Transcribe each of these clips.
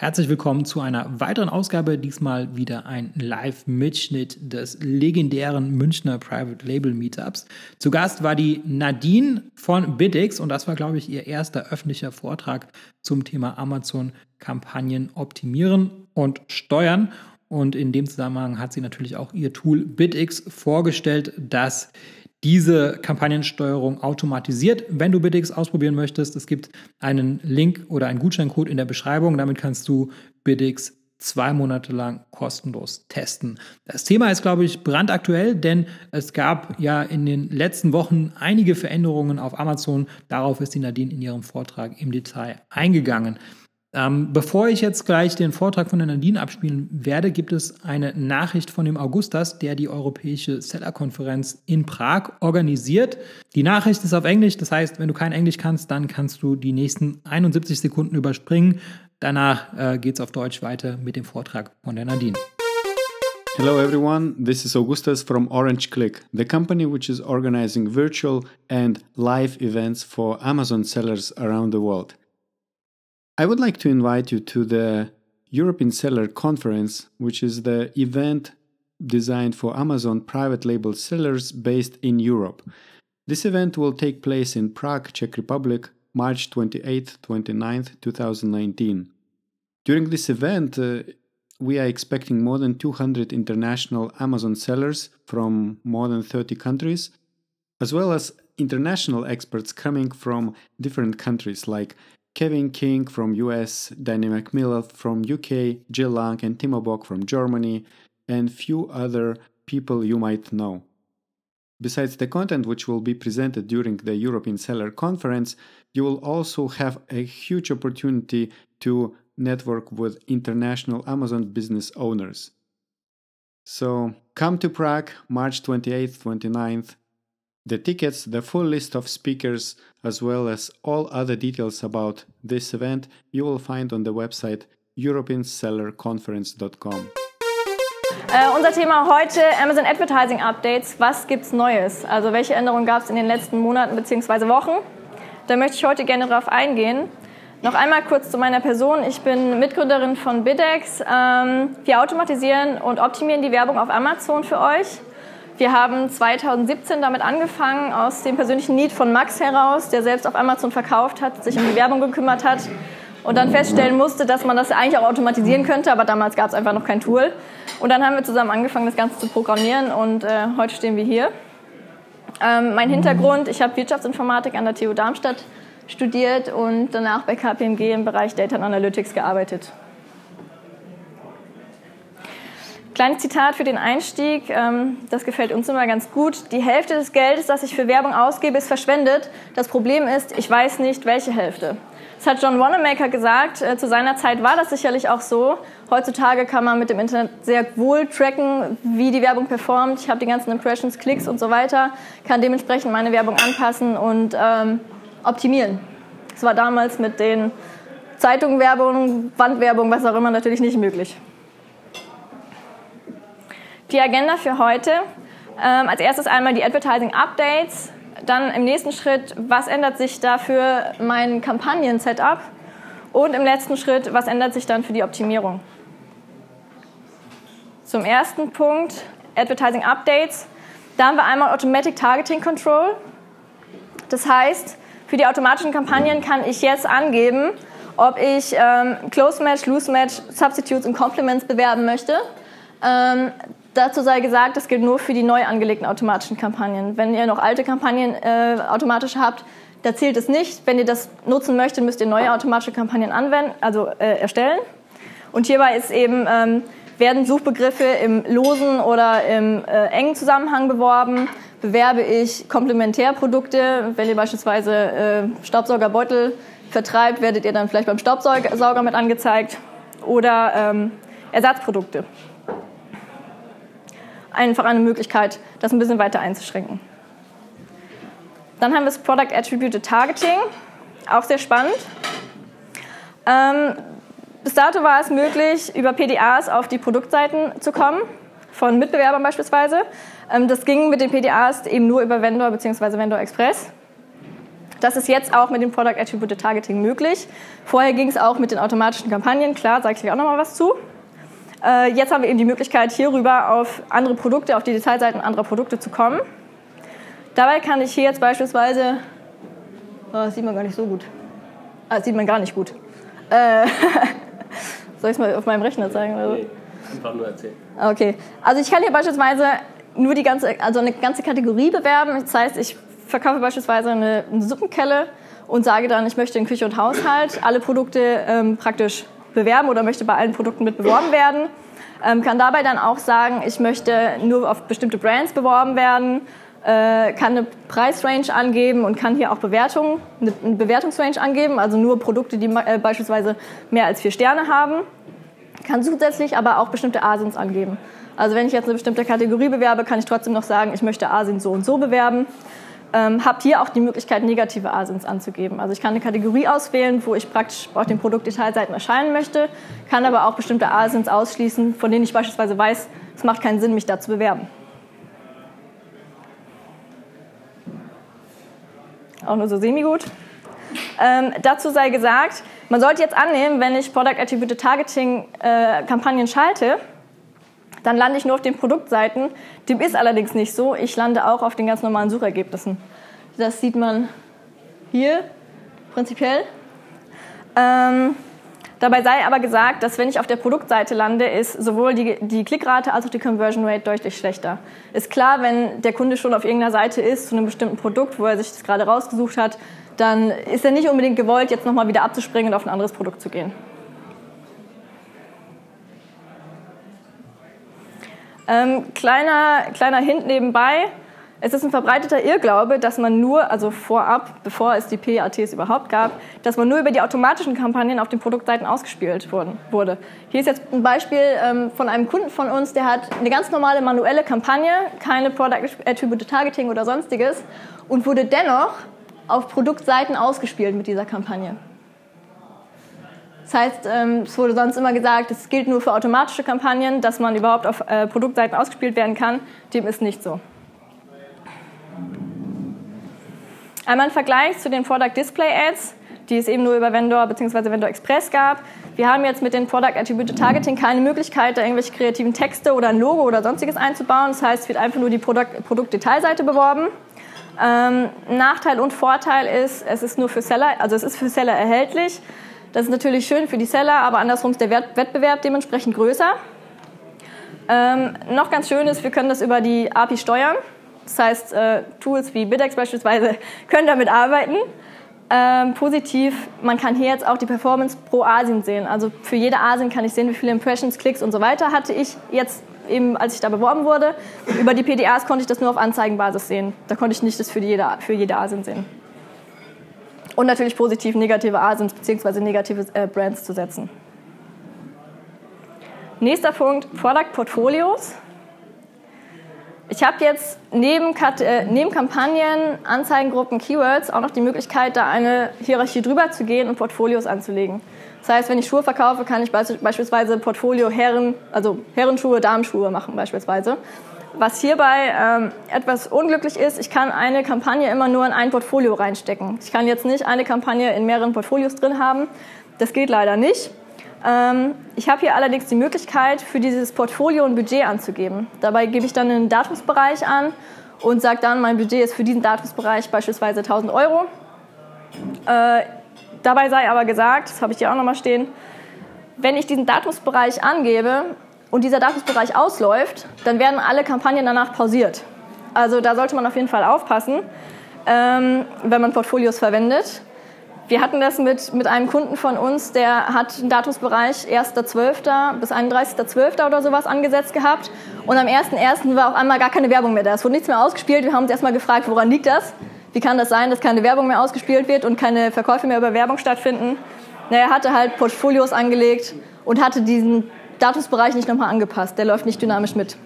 Herzlich willkommen zu einer weiteren Ausgabe, diesmal wieder ein Live-Mitschnitt des legendären Münchner Private Label Meetups. Zu Gast war die Nadine von Biddix und das war, glaube ich, ihr erster öffentlicher Vortrag zum Thema Amazon-Kampagnen optimieren und steuern. Und in dem Zusammenhang hat sie natürlich auch ihr Tool Biddix vorgestellt, das diese Kampagnensteuerung automatisiert. Wenn du Biddix ausprobieren möchtest, es gibt einen Link oder einen Gutscheincode in der Beschreibung. Damit kannst du Biddix zwei Monate lang kostenlos testen. Das Thema ist, glaube ich, brandaktuell, denn es gab ja in den letzten Wochen einige Veränderungen auf Amazon. Darauf ist die Nadine in ihrem Vortrag im Detail eingegangen. Ähm, bevor ich jetzt gleich den Vortrag von der Nadine abspielen werde, gibt es eine Nachricht von dem Augustas, der die Europäische Seller-Konferenz in Prag organisiert. Die Nachricht ist auf Englisch, das heißt, wenn du kein Englisch kannst, dann kannst du die nächsten 71 Sekunden überspringen. Danach äh, geht es auf Deutsch weiter mit dem Vortrag von der Nadine. Hello everyone, this is Augustus from Orange Click, the company which is organizing virtual and live events for Amazon sellers around the world. I would like to invite you to the European Seller Conference, which is the event designed for Amazon private label sellers based in Europe. This event will take place in Prague, Czech Republic, March 28th 29th, 2019. During this event, uh, we are expecting more than 200 international Amazon sellers from more than 30 countries, as well as international experts coming from different countries like Kevin King from US, Danny McMillan from UK, Jill Lang and Timo Bock from Germany, and few other people you might know. Besides the content which will be presented during the European Seller Conference, you will also have a huge opportunity to network with international Amazon business owners. So come to Prague March 28th, 29th, the tickets, the full list of speakers, as well as all other details about this event, you will find on the website europeansellerconference.com. Äh, unser Thema heute Amazon Advertising Updates. Was gibt's Neues? Also welche Änderungen gab es in den letzten Monaten bzw. Wochen? Da möchte ich heute gerne darauf eingehen. Noch einmal kurz zu meiner Person. Ich bin Mitgründerin von Bidex. Ähm, wir automatisieren und optimieren die Werbung auf Amazon für euch. Wir haben 2017 damit angefangen, aus dem persönlichen Need von Max heraus, der selbst auf Amazon verkauft hat, sich um die Werbung gekümmert hat und dann feststellen musste, dass man das eigentlich auch automatisieren könnte, aber damals gab es einfach noch kein Tool. Und dann haben wir zusammen angefangen, das Ganze zu programmieren und äh, heute stehen wir hier. Ähm, mein Hintergrund, ich habe Wirtschaftsinformatik an der TU Darmstadt studiert und danach bei KPMG im Bereich Data Analytics gearbeitet. Kleines Zitat für den Einstieg, ähm, das gefällt uns immer ganz gut. Die Hälfte des Geldes, das ich für Werbung ausgebe, ist verschwendet. Das Problem ist, ich weiß nicht, welche Hälfte. Das hat John Wanamaker gesagt. Äh, zu seiner Zeit war das sicherlich auch so. Heutzutage kann man mit dem Internet sehr wohl tracken, wie die Werbung performt. Ich habe die ganzen Impressions, Klicks und so weiter, kann dementsprechend meine Werbung anpassen und ähm, optimieren. Das war damals mit den Zeitungwerbung, Wandwerbung, was auch immer natürlich nicht möglich. Die Agenda für heute. Ähm, als erstes einmal die Advertising Updates. Dann im nächsten Schritt, was ändert sich da für mein Kampagnen-Setup? Und im letzten Schritt, was ändert sich dann für die Optimierung? Zum ersten Punkt, Advertising Updates. Da haben wir einmal Automatic Targeting Control. Das heißt, für die automatischen Kampagnen kann ich jetzt angeben, ob ich ähm, Close Match, Loose Match, Substitutes und Complements bewerben möchte. Ähm, Dazu sei gesagt, das gilt nur für die neu angelegten automatischen Kampagnen. Wenn ihr noch alte Kampagnen äh, automatisch habt, da zählt es nicht. Wenn ihr das nutzen möchtet, müsst ihr neue automatische Kampagnen anwenden, also äh, erstellen. Und hierbei ist eben, ähm, werden Suchbegriffe im losen oder im äh, engen Zusammenhang beworben. Bewerbe ich Komplementärprodukte, wenn ihr beispielsweise äh, Staubsaugerbeutel vertreibt, werdet ihr dann vielleicht beim Staubsauger mit angezeigt. Oder ähm, Ersatzprodukte einfach eine Möglichkeit, das ein bisschen weiter einzuschränken. Dann haben wir das Product Attributed Targeting, auch sehr spannend. Ähm, bis dato war es möglich, über PDAs auf die Produktseiten zu kommen, von Mitbewerbern beispielsweise. Ähm, das ging mit den PDAs eben nur über Vendor bzw. Vendor Express. Das ist jetzt auch mit dem Product Attributed Targeting möglich. Vorher ging es auch mit den automatischen Kampagnen, klar, sage ich gleich auch nochmal was zu. Äh, jetzt haben wir eben die Möglichkeit, hierüber auf andere Produkte, auf die Detailseiten anderer Produkte zu kommen. Dabei kann ich hier jetzt beispielsweise, oh, das sieht man gar nicht so gut, ah, das sieht man gar nicht gut. Äh, soll ich es mal auf meinem Rechner zeigen? Oder? Nee, einfach nur erzählen. Okay, also ich kann hier beispielsweise nur die ganze, also eine ganze Kategorie bewerben. Das heißt, ich verkaufe beispielsweise eine, eine Suppenkelle und sage dann, ich möchte in Küche und Haushalt alle Produkte ähm, praktisch bewerben oder möchte bei allen Produkten mit beworben werden. Ähm, kann dabei dann auch sagen, ich möchte nur auf bestimmte Brands beworben werden, äh, kann eine Preisrange angeben und kann hier auch Bewertungen, eine, eine Bewertungsrange angeben, also nur Produkte, die äh, beispielsweise mehr als vier Sterne haben. Kann zusätzlich aber auch bestimmte Asins angeben. Also wenn ich jetzt eine bestimmte Kategorie bewerbe, kann ich trotzdem noch sagen, ich möchte Asien so und so bewerben. Ähm, habt hier auch die Möglichkeit, negative Asins anzugeben. Also ich kann eine Kategorie auswählen, wo ich praktisch auf den Produktdetailseiten erscheinen möchte, kann aber auch bestimmte Asins ausschließen, von denen ich beispielsweise weiß, es macht keinen Sinn, mich da zu bewerben. Auch nur so semi-gut. Ähm, dazu sei gesagt, man sollte jetzt annehmen, wenn ich Product Attributed Targeting äh, Kampagnen schalte, dann lande ich nur auf den Produktseiten. Dem ist allerdings nicht so. Ich lande auch auf den ganz normalen Suchergebnissen. Das sieht man hier prinzipiell. Ähm, dabei sei aber gesagt, dass wenn ich auf der Produktseite lande, ist sowohl die, die Klickrate als auch die Conversion Rate deutlich schlechter. Ist klar, wenn der Kunde schon auf irgendeiner Seite ist zu einem bestimmten Produkt, wo er sich das gerade rausgesucht hat, dann ist er nicht unbedingt gewollt, jetzt nochmal wieder abzuspringen und auf ein anderes Produkt zu gehen. Ähm, kleiner, kleiner Hint nebenbei. Es ist ein verbreiteter Irrglaube, dass man nur, also vorab, bevor es die PATs überhaupt gab, dass man nur über die automatischen Kampagnen auf den Produktseiten ausgespielt wurden, wurde. Hier ist jetzt ein Beispiel ähm, von einem Kunden von uns, der hat eine ganz normale manuelle Kampagne, keine Product Attributed Targeting oder sonstiges und wurde dennoch auf Produktseiten ausgespielt mit dieser Kampagne. Das heißt, ähm, es wurde sonst immer gesagt, es gilt nur für automatische Kampagnen, dass man überhaupt auf äh, Produktseiten ausgespielt werden kann. Dem ist nicht so. Einmal ein Vergleich zu den Product Display Ads, die es eben nur über Vendor bzw. Vendor Express gab. Wir haben jetzt mit den Product Attributed Targeting keine Möglichkeit, da irgendwelche kreativen Texte oder ein Logo oder sonstiges einzubauen. Das heißt, es wird einfach nur die Produkt Produktdetailseite beworben. Ähm, Nachteil und Vorteil ist, es ist nur für Seller, also es ist für Seller erhältlich. Das ist natürlich schön für die Seller, aber andersrum ist der Wettbewerb dementsprechend größer. Ähm, noch ganz schön ist, wir können das über die API steuern. Das heißt, äh, Tools wie Bidex beispielsweise können damit arbeiten. Ähm, positiv, man kann hier jetzt auch die Performance pro Asien sehen. Also für jede Asien kann ich sehen, wie viele Impressions, Klicks und so weiter hatte ich jetzt eben, als ich da beworben wurde. Über die PDAs konnte ich das nur auf Anzeigenbasis sehen. Da konnte ich nicht das für jede, für jede Asien sehen und natürlich positiv negative Asins bzw. negative äh, Brands zu setzen. Nächster Punkt, Product Portfolios. Ich habe jetzt neben, äh, neben, Kampagnen, Anzeigengruppen, Keywords auch noch die Möglichkeit, da eine Hierarchie drüber zu gehen und Portfolios anzulegen. Das heißt, wenn ich Schuhe verkaufe, kann ich beispielsweise Portfolio Herren, also Herrenschuhe, Damenschuhe machen beispielsweise. Was hierbei ähm, etwas unglücklich ist, ich kann eine Kampagne immer nur in ein Portfolio reinstecken. Ich kann jetzt nicht eine Kampagne in mehreren Portfolios drin haben. Das geht leider nicht. Ähm, ich habe hier allerdings die Möglichkeit, für dieses Portfolio ein Budget anzugeben. Dabei gebe ich dann einen Datumsbereich an und sage dann, mein Budget ist für diesen Datumsbereich beispielsweise 1000 Euro. Äh, dabei sei aber gesagt, das habe ich hier auch nochmal stehen, wenn ich diesen Datumsbereich angebe, und dieser Datumsbereich ausläuft, dann werden alle Kampagnen danach pausiert. Also da sollte man auf jeden Fall aufpassen, ähm, wenn man Portfolios verwendet. Wir hatten das mit, mit einem Kunden von uns, der hat einen Datumsbereich 1.12. bis 31.12. oder sowas angesetzt gehabt. Und am 1.1. war auf einmal gar keine Werbung mehr da. Es wurde nichts mehr ausgespielt. Wir haben uns erstmal gefragt, woran liegt das? Wie kann das sein, dass keine Werbung mehr ausgespielt wird und keine Verkäufe mehr über Werbung stattfinden? Na, er hatte halt Portfolios angelegt und hatte diesen Datumsbereich nicht nochmal angepasst, der läuft nicht dynamisch mit.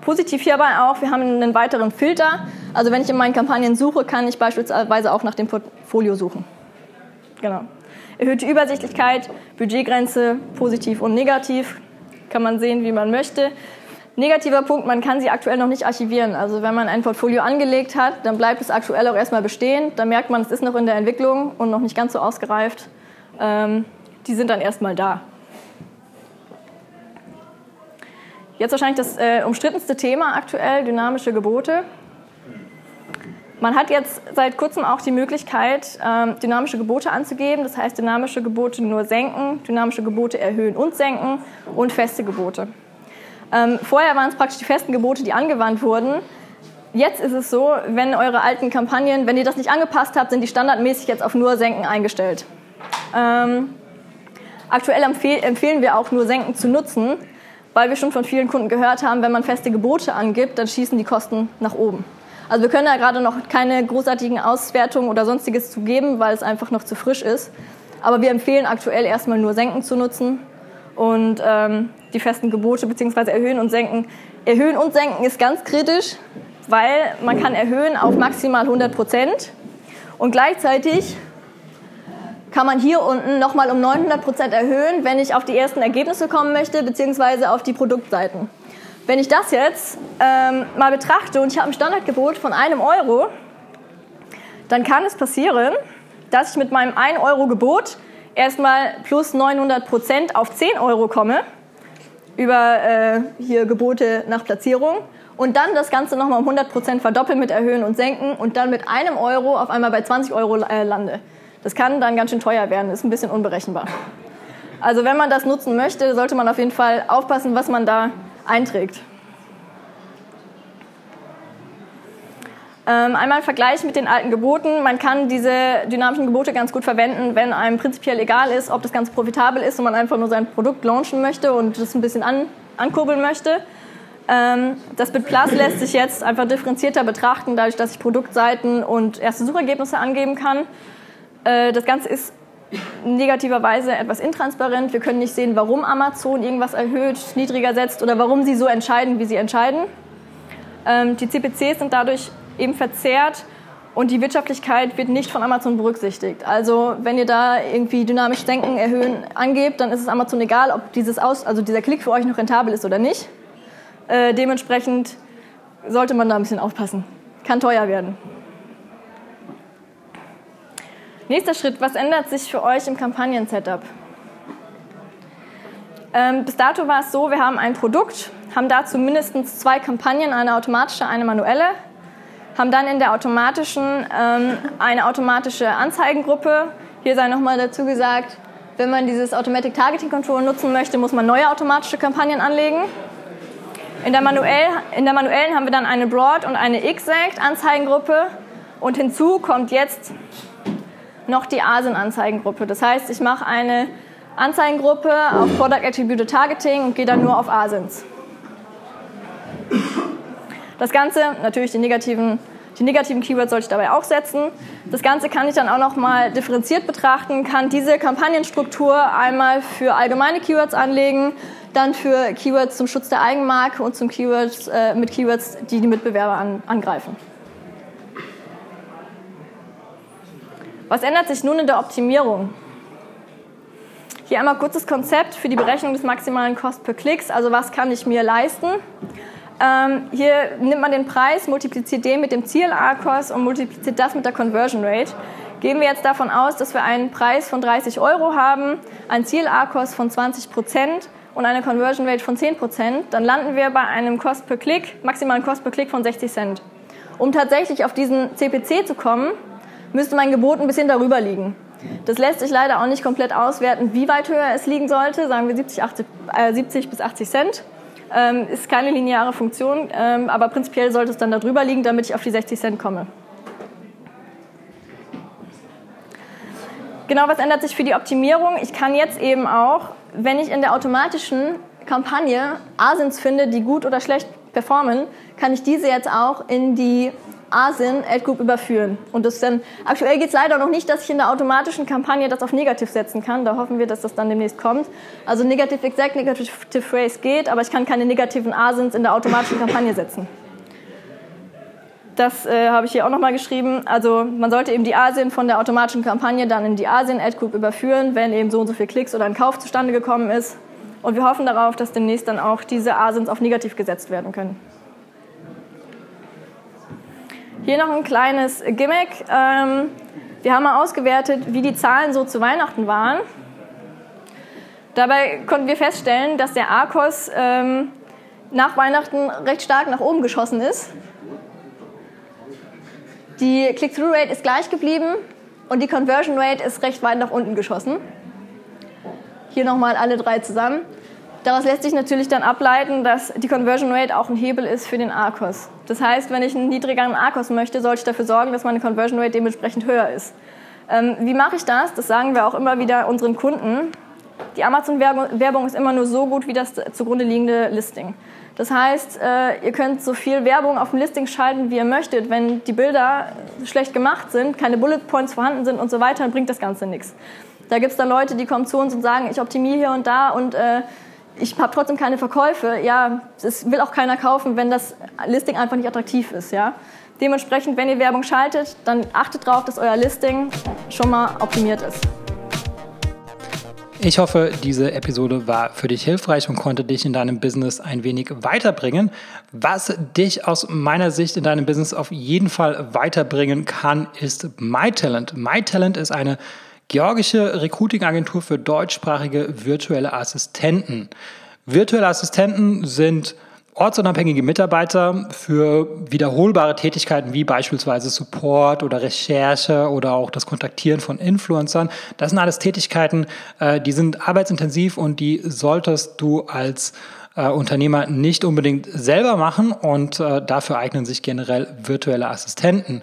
Positiv hierbei auch, wir haben einen weiteren Filter. Also wenn ich in meinen Kampagnen suche, kann ich beispielsweise auch nach dem Portfolio suchen. Genau. Erhöhte Übersichtlichkeit, Budgetgrenze, positiv und negativ, kann man sehen, wie man möchte. Negativer Punkt, man kann sie aktuell noch nicht archivieren. Also wenn man ein Portfolio angelegt hat, dann bleibt es aktuell auch erstmal bestehen. Da merkt man, es ist noch in der Entwicklung und noch nicht ganz so ausgereift. Ähm, die sind dann erstmal da. Jetzt wahrscheinlich das äh, umstrittenste Thema aktuell, dynamische Gebote. Man hat jetzt seit kurzem auch die Möglichkeit, ähm, dynamische Gebote anzugeben. Das heißt, dynamische Gebote nur senken, dynamische Gebote erhöhen und senken und feste Gebote. Ähm, vorher waren es praktisch die festen Gebote, die angewandt wurden. Jetzt ist es so, wenn eure alten Kampagnen, wenn ihr das nicht angepasst habt, sind die standardmäßig jetzt auf nur Senken eingestellt. Ähm, aktuell empfehlen wir auch nur Senken zu nutzen, weil wir schon von vielen Kunden gehört haben, wenn man feste Gebote angibt, dann schießen die Kosten nach oben. Also wir können da gerade noch keine großartigen Auswertungen oder sonstiges zu geben, weil es einfach noch zu frisch ist. Aber wir empfehlen aktuell erstmal nur Senken zu nutzen und ähm, die festen Gebote bzw. erhöhen und senken. Erhöhen und senken ist ganz kritisch, weil man kann erhöhen auf maximal 100 Prozent und gleichzeitig kann man hier unten nochmal um 900 Prozent erhöhen, wenn ich auf die ersten Ergebnisse kommen möchte, beziehungsweise auf die Produktseiten. Wenn ich das jetzt ähm, mal betrachte und ich habe ein Standardgebot von einem Euro, dann kann es passieren, dass ich mit meinem 1 Euro Gebot erstmal plus 900 Prozent auf 10 Euro komme über äh, hier Gebote nach Platzierung und dann das Ganze nochmal um 100 Prozent verdoppeln mit Erhöhen und Senken und dann mit einem Euro auf einmal bei 20 Euro äh, lande. Das kann dann ganz schön teuer werden, ist ein bisschen unberechenbar. Also wenn man das nutzen möchte, sollte man auf jeden Fall aufpassen, was man da einträgt. Ähm, einmal ein Vergleich mit den alten Geboten. Man kann diese dynamischen Gebote ganz gut verwenden, wenn einem prinzipiell egal ist, ob das Ganze profitabel ist und man einfach nur sein Produkt launchen möchte und das ein bisschen an, ankurbeln möchte. Ähm, das Bit Plus lässt sich jetzt einfach differenzierter betrachten, dadurch, dass ich Produktseiten und erste Suchergebnisse angeben kann. Äh, das Ganze ist negativerweise etwas intransparent. Wir können nicht sehen, warum Amazon irgendwas erhöht, niedriger setzt oder warum sie so entscheiden, wie sie entscheiden. Ähm, die CPCs sind dadurch eben verzerrt und die Wirtschaftlichkeit wird nicht von Amazon berücksichtigt. Also wenn ihr da irgendwie dynamisch Denken erhöhen angebt, dann ist es Amazon egal, ob dieses Aus, also dieser Klick für euch noch rentabel ist oder nicht. Äh, dementsprechend sollte man da ein bisschen aufpassen. Kann teuer werden. Nächster Schritt, was ändert sich für euch im Kampagnen-Setup? Ähm, bis dato war es so, wir haben ein Produkt, haben dazu mindestens zwei Kampagnen, eine automatische, eine manuelle, haben dann in der automatischen ähm, eine automatische Anzeigengruppe. Hier sei nochmal dazu gesagt, wenn man dieses Automatic Targeting Control nutzen möchte, muss man neue automatische Kampagnen anlegen. In der, manuell, in der manuellen haben wir dann eine Broad und eine Exact Anzeigengruppe und hinzu kommt jetzt noch die ASIN-Anzeigengruppe. Das heißt, ich mache eine Anzeigengruppe auf Product Attribute Targeting und gehe dann nur auf ASINs. Das Ganze, natürlich die negativen, die negativen Keywords sollte ich dabei auch setzen. Das Ganze kann ich dann auch nochmal differenziert betrachten, kann diese Kampagnenstruktur einmal für allgemeine Keywords anlegen, dann für Keywords zum Schutz der Eigenmarke und zum Keywords, äh, mit Keywords, die die Mitbewerber an, angreifen. Was ändert sich nun in der Optimierung? Hier einmal kurzes Konzept für die Berechnung des maximalen Cost per Klicks, also was kann ich mir leisten. Ähm, hier nimmt man den Preis, multipliziert den mit dem Ziel-A-Kost und multipliziert das mit der Conversion Rate. Gehen wir jetzt davon aus, dass wir einen Preis von 30 Euro haben, ein Ziel-A-Kost von 20 Prozent und eine Conversion Rate von 10 Prozent, dann landen wir bei einem Cost per Klick, maximalen Cost per Klick von 60 Cent. Um tatsächlich auf diesen CPC zu kommen, müsste mein Gebot ein bisschen darüber liegen. Das lässt sich leider auch nicht komplett auswerten, wie weit höher es liegen sollte, sagen wir 70, 80, äh, 70 bis 80 Cent. Ähm, ist keine lineare Funktion, ähm, aber prinzipiell sollte es dann darüber liegen, damit ich auf die 60 Cent komme. Genau, was ändert sich für die Optimierung? Ich kann jetzt eben auch, wenn ich in der automatischen Kampagne Asins finde, die gut oder schlecht performen, kann ich diese jetzt auch in die ASIN Ad Group überführen. Und das dann, aktuell geht es leider noch nicht, dass ich in der automatischen Kampagne das auf negativ setzen kann. Da hoffen wir, dass das dann demnächst kommt. Also Negative Exact, Negative Phrase geht, aber ich kann keine negativen ASINs in der automatischen Kampagne setzen. Das äh, habe ich hier auch nochmal geschrieben. Also man sollte eben die ASIN von der automatischen Kampagne dann in die ASIN Ad Group überführen, wenn eben so und so viele Klicks oder ein Kauf zustande gekommen ist. Und wir hoffen darauf, dass demnächst dann auch diese ASINs auf negativ gesetzt werden können. Hier noch ein kleines Gimmick. Ähm, wir haben mal ausgewertet, wie die Zahlen so zu Weihnachten waren. Dabei konnten wir feststellen, dass der ARCOS ähm, nach Weihnachten recht stark nach oben geschossen ist. Die Click-Through-Rate ist gleich geblieben und die Conversion Rate ist recht weit nach unten geschossen. Hier nochmal alle drei zusammen. Daraus lässt sich natürlich dann ableiten, dass die Conversion Rate auch ein Hebel ist für den ARCOS. Das heißt, wenn ich einen niedrigeren ARCOS möchte, sollte ich dafür sorgen, dass meine Conversion Rate dementsprechend höher ist. Ähm, wie mache ich das? Das sagen wir auch immer wieder unseren Kunden. Die Amazon-Werbung ist immer nur so gut wie das zugrunde liegende Listing. Das heißt, äh, ihr könnt so viel Werbung auf dem Listing schalten, wie ihr möchtet. Wenn die Bilder schlecht gemacht sind, keine Bullet Points vorhanden sind und so weiter, dann bringt das Ganze nichts. Da gibt es dann Leute, die kommen zu uns und sagen, ich optimiere hier und da und äh, ich habe trotzdem keine Verkäufe. Ja, es will auch keiner kaufen, wenn das Listing einfach nicht attraktiv ist. Ja? Dementsprechend, wenn ihr Werbung schaltet, dann achtet darauf, dass euer Listing schon mal optimiert ist. Ich hoffe, diese Episode war für dich hilfreich und konnte dich in deinem Business ein wenig weiterbringen. Was dich aus meiner Sicht in deinem Business auf jeden Fall weiterbringen kann, ist MyTalent. MyTalent ist eine georgische Recruiting-Agentur für deutschsprachige virtuelle Assistenten. Virtuelle Assistenten sind ortsunabhängige Mitarbeiter für wiederholbare Tätigkeiten wie beispielsweise Support oder Recherche oder auch das Kontaktieren von Influencern. Das sind alles Tätigkeiten, äh, die sind arbeitsintensiv und die solltest du als äh, Unternehmer nicht unbedingt selber machen und äh, dafür eignen sich generell virtuelle Assistenten.